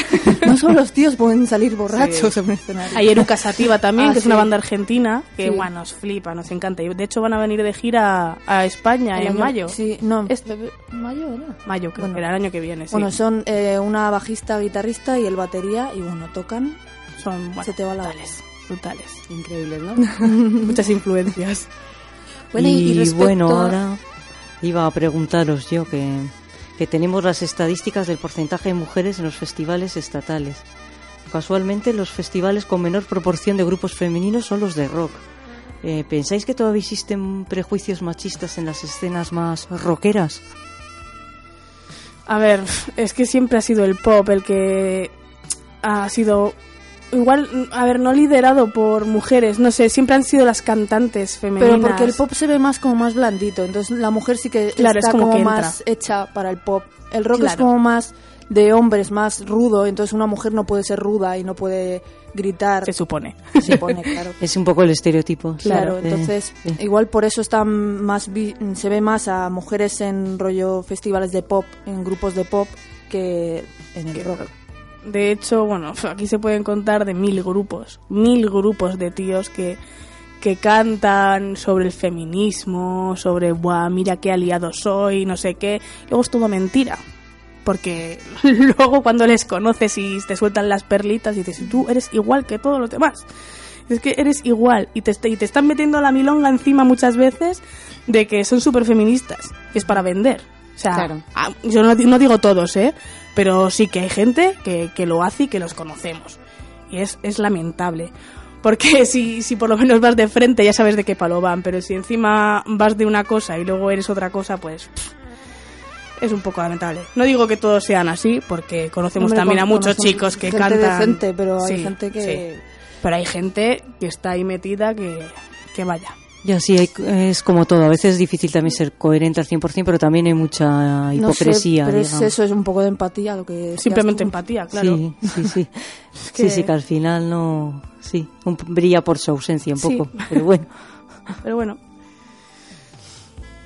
No solo los tíos pueden salir borrachos en un escenario. Hay Eruca Sativa también, Ah, que es sí. una banda argentina, que Sí. bueno, nos flipa, nos encanta. Y de hecho van a venir de gira a España El en año- mayo. Sí, no, Este- ¿mayo era? Mayo, creo Bueno. que era el año que viene, sí. Bueno, son eh, una bajista, guitarrista y el batería, y bueno, tocan, Son bueno, se te va la brutales, brutales. Increíbles, ¿no? Muchas influencias. Bueno, y, y y respecto bueno, ahora iba a preguntaros yo que, que tenemos las estadísticas del porcentaje de mujeres en los festivales estatales. Casualmente, los festivales con menor proporción de grupos femeninos son los de rock. Eh, ¿Pensáis que todavía existen prejuicios machistas en las escenas más rockeras? A ver, es que siempre ha sido el pop el que ha sido igual, a ver, no liderado por mujeres, no sé, siempre han sido las cantantes femeninas. Pero porque el pop se ve más como más blandito, entonces la mujer sí que Claro, está es como como, que más entra. hecha para el pop. El rock es Claro. como más de hombres, más rudo, entonces una mujer no puede ser ruda y no puede gritar. se supone. Se supone, claro. Es un poco el estereotipo. sí. Claro, Eh, entonces sí. igual por eso están más vi- se ve más a mujeres en rollo festivales de pop, en grupos de pop que en el Que- rock. De hecho, bueno, aquí se pueden contar de mil grupos, mil grupos de tíos que, que cantan sobre el feminismo, sobre, Buah, mira qué aliado soy, no sé qué. Luego es todo mentira. Porque luego cuando les conoces y te sueltan las perlitas y dices, tú eres igual que todos los demás. Es que eres igual y te, y te están metiendo la milonga encima muchas veces de que son súper feministas. Es para vender. O sea, Claro. ah, yo no, no digo todos, ¿eh? Pero sí que hay gente que, que lo hace y que los conocemos. Y es, es lamentable. Porque si, si por lo menos vas de frente ya sabes de qué palo van, pero si encima vas de una cosa y luego eres otra cosa, pues pff, es un poco lamentable. No digo que todos sean así, porque conocemos Hombre, también a muchos chicos que gente cantan. decente, pero hay Sí, gente que sí. Pero hay gente que está ahí metida que, que vaya. Ya sí, hay- es como todo. A veces es difícil también ser coherente al 100%, pero también hay mucha no sé, hipocresía. pero es digamos. eso es un poco de empatía lo que Simplemente empatía, claro. Sí, sí, sí. que- Sí, sí, que al final no. Sí, un- brilla por su ausencia un Sí. poco. Pero bueno. Pero bueno,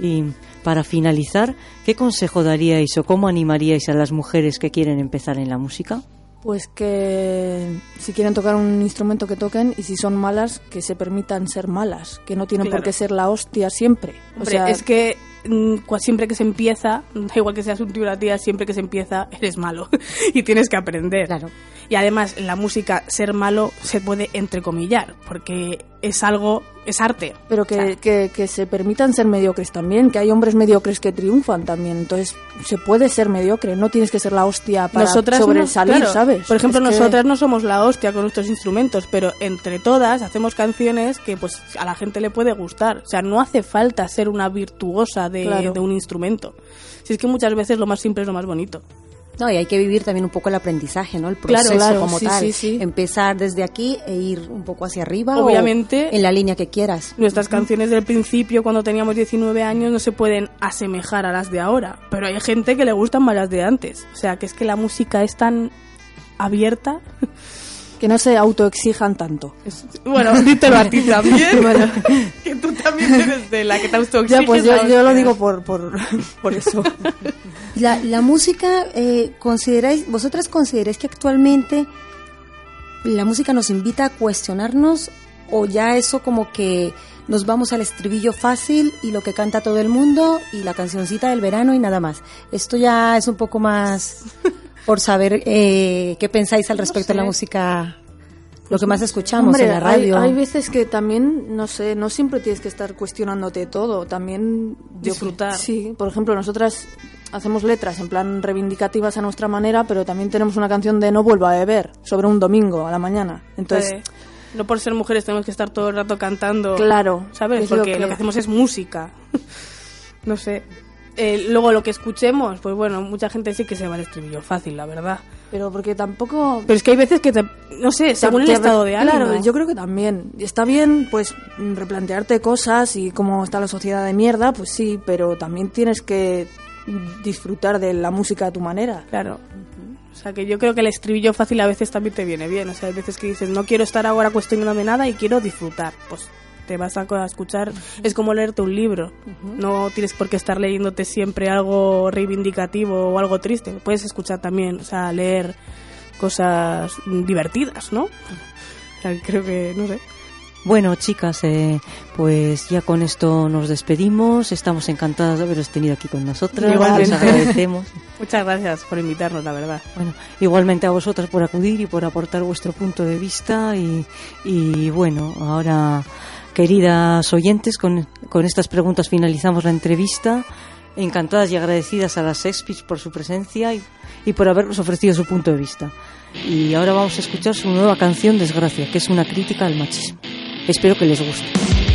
Y para finalizar, ¿qué consejo daríais o cómo animaríais a las mujeres que quieren empezar en la música? Pues que si quieren tocar un instrumento que toquen y si son malas, que se permitan ser malas, que no tienen Claro. por qué ser la hostia siempre. O sea, es que mm, cua- siempre que se empieza, da igual que seas un tío o una tía, siempre que se empieza eres malo y tienes que aprender. Claro. Y además en la música ser malo se puede entrecomillar, porque es algo, es arte. pero que, O sea, que, que se permitan ser mediocres también, que hay hombres mediocres que triunfan también. Entonces, se puede ser mediocre, no tienes que ser la hostia para nosotras no- sobresalir, claro, ¿sabes? Por ejemplo, Es que- nosotras no somos la hostia con nuestros instrumentos, pero entre todas hacemos canciones que pues a la gente le puede gustar. O sea, no hace falta ser una virtuosa de, Claro. de un instrumento. Si es que muchas veces lo más simple es lo más bonito. No, y hay que vivir también un poco el aprendizaje, ¿no? El Claro, proceso claro, como sí, tal. sí, sí. Empezar desde aquí e ir un poco hacia arriba. o Obviamente- en la línea que quieras. Nuestras canciones del principio, cuando teníamos 19 años, no se pueden asemejar a las de ahora. Pero hay gente que le gustan más las de antes. O sea, que es que la música es tan abierta. Que no se autoexijan tanto. Bueno, dítelo a ti también. que tú también eres de la que te autoexiges. Ya, pues yo, yo lo digo por, por, por eso. La, la música, eh, consideráis, vosotras consideráis que actualmente la música nos invita a cuestionarnos o ya eso como que nos vamos al estribillo fácil y lo que canta todo el mundo y la cancioncita del verano y nada más. Esto ya es un poco más por saber eh, qué pensáis al respecto de la música lo que más escuchamos Hombre, en la radio. Hay, hay veces que también, no sé, no siempre tienes que estar cuestionándote todo. También Disfrutar. sí, por ejemplo, nosotras hacemos letras en plan reivindicativas a nuestra manera, pero también tenemos una canción de No vuelva a beber sobre un domingo a la mañana. Entonces, Eh, no por ser mujeres tenemos que estar todo el rato cantando. Claro, ¿Sabes? lo Porque que- lo que hacemos es música. no sé. Eh, luego lo que escuchemos, pues bueno, mucha gente sí que se va al estribillo fácil, la verdad. pero porque tampoco Pero es que hay veces que, te- no sé, según el estado de ánimo. Claro, yo creo que también. Está bien, pues, replantearte cosas y cómo está la sociedad de mierda, pues sí, pero también tienes que disfrutar de la música a tu manera. Claro. O sea, que yo creo que el estribillo fácil a veces también te viene bien. O sea, hay veces que dices, no quiero estar ahora cuestionándome nada y quiero disfrutar. Pues te vas a escuchar. Es como leerte un libro. No tienes por qué estar leyéndote siempre algo reivindicativo o algo triste. Puedes escuchar también, o sea, leer cosas divertidas, ¿no? O sea, creo que, no sé. Bueno, chicas, eh, pues ya con esto nos despedimos. Estamos encantadas de haberos tenido aquí con nosotras. Igualmente. Les agradecemos. Muchas gracias por invitarnos, la verdad. Bueno, igualmente a vosotras por acudir y por aportar vuestro punto de vista. Y, y bueno, ahora, queridas oyentes, con, con estas preguntas finalizamos la entrevista. Encantadas y agradecidas a las Expis por su presencia y, y por habernos ofrecido su punto de vista. Y ahora vamos a escuchar su nueva canción, Desgracia, que es una crítica al machismo. Espero que les guste.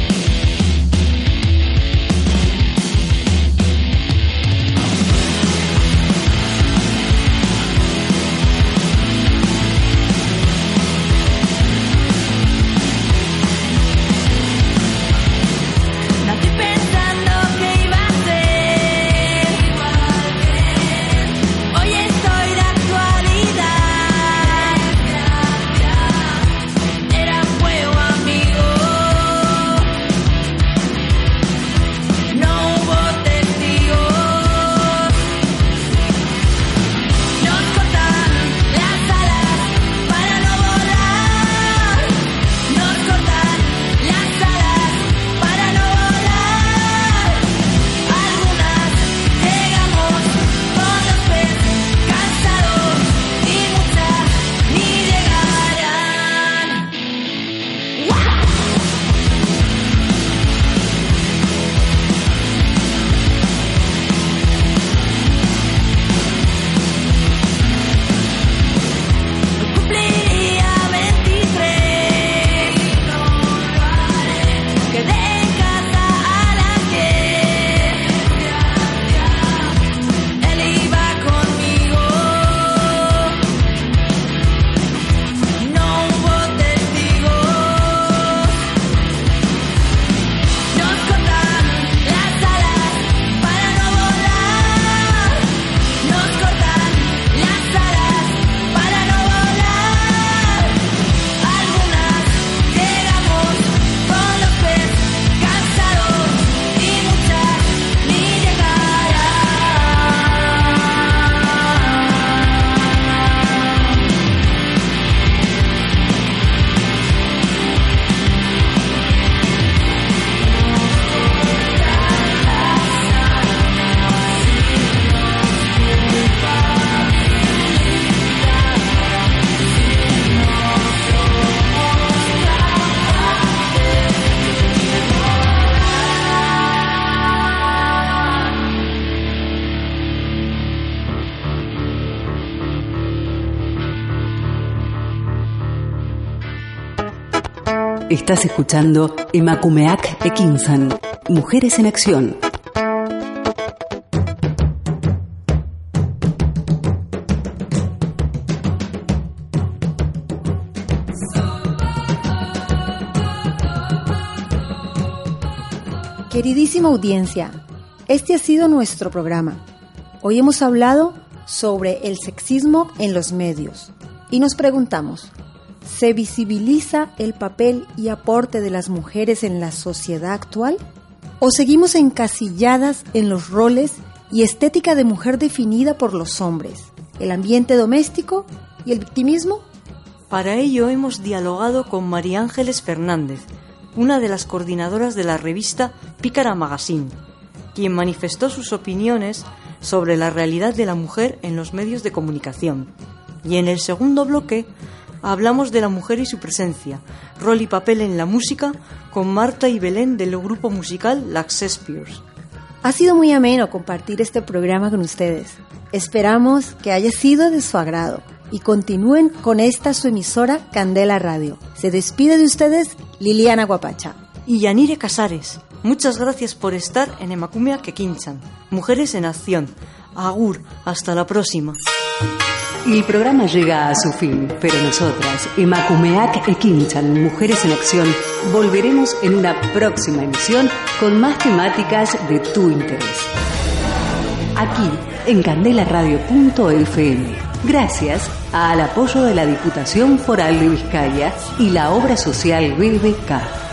Estás escuchando Emakumeak Ekinsan, Mujeres en Acción. Queridísima audiencia, este ha sido nuestro programa. Hoy hemos hablado sobre el sexismo en los medios y nos preguntamos, ¿se visibiliza el papel y aporte de las mujeres en la sociedad actual? ¿O seguimos encasilladas en los roles y estética de mujer definida por los hombres, el ambiente doméstico y el victimismo? Para ello hemos dialogado con María Ángeles Fernández, una de las coordinadoras de la revista Pícara Magazine, quien manifestó sus opiniones sobre la realidad de la mujer en los medios de comunicación. Y en el segundo bloque hablamos de la mujer y su presencia, rol y papel en la música, con Marta y Belén del grupo musical Las Ha sido muy ameno compartir este programa con ustedes. Esperamos que haya sido de su agrado y continúen con esta su emisora Candela Radio. Se despide de ustedes Liliana Guapacha. Y Yanire Casares. Muchas gracias por estar en Emacumea Quequinchan. Mujeres en Acción. Agur, hasta la próxima. El programa llega a su fin, pero nosotras, Emakumeak Ekinchan, Mujeres en Acción, volveremos en una próxima emisión con más temáticas de tu interés. Aquí, en candelaradio.fm. Gracias al apoyo de la Diputación Foral de Vizcaya y la obra social BBK.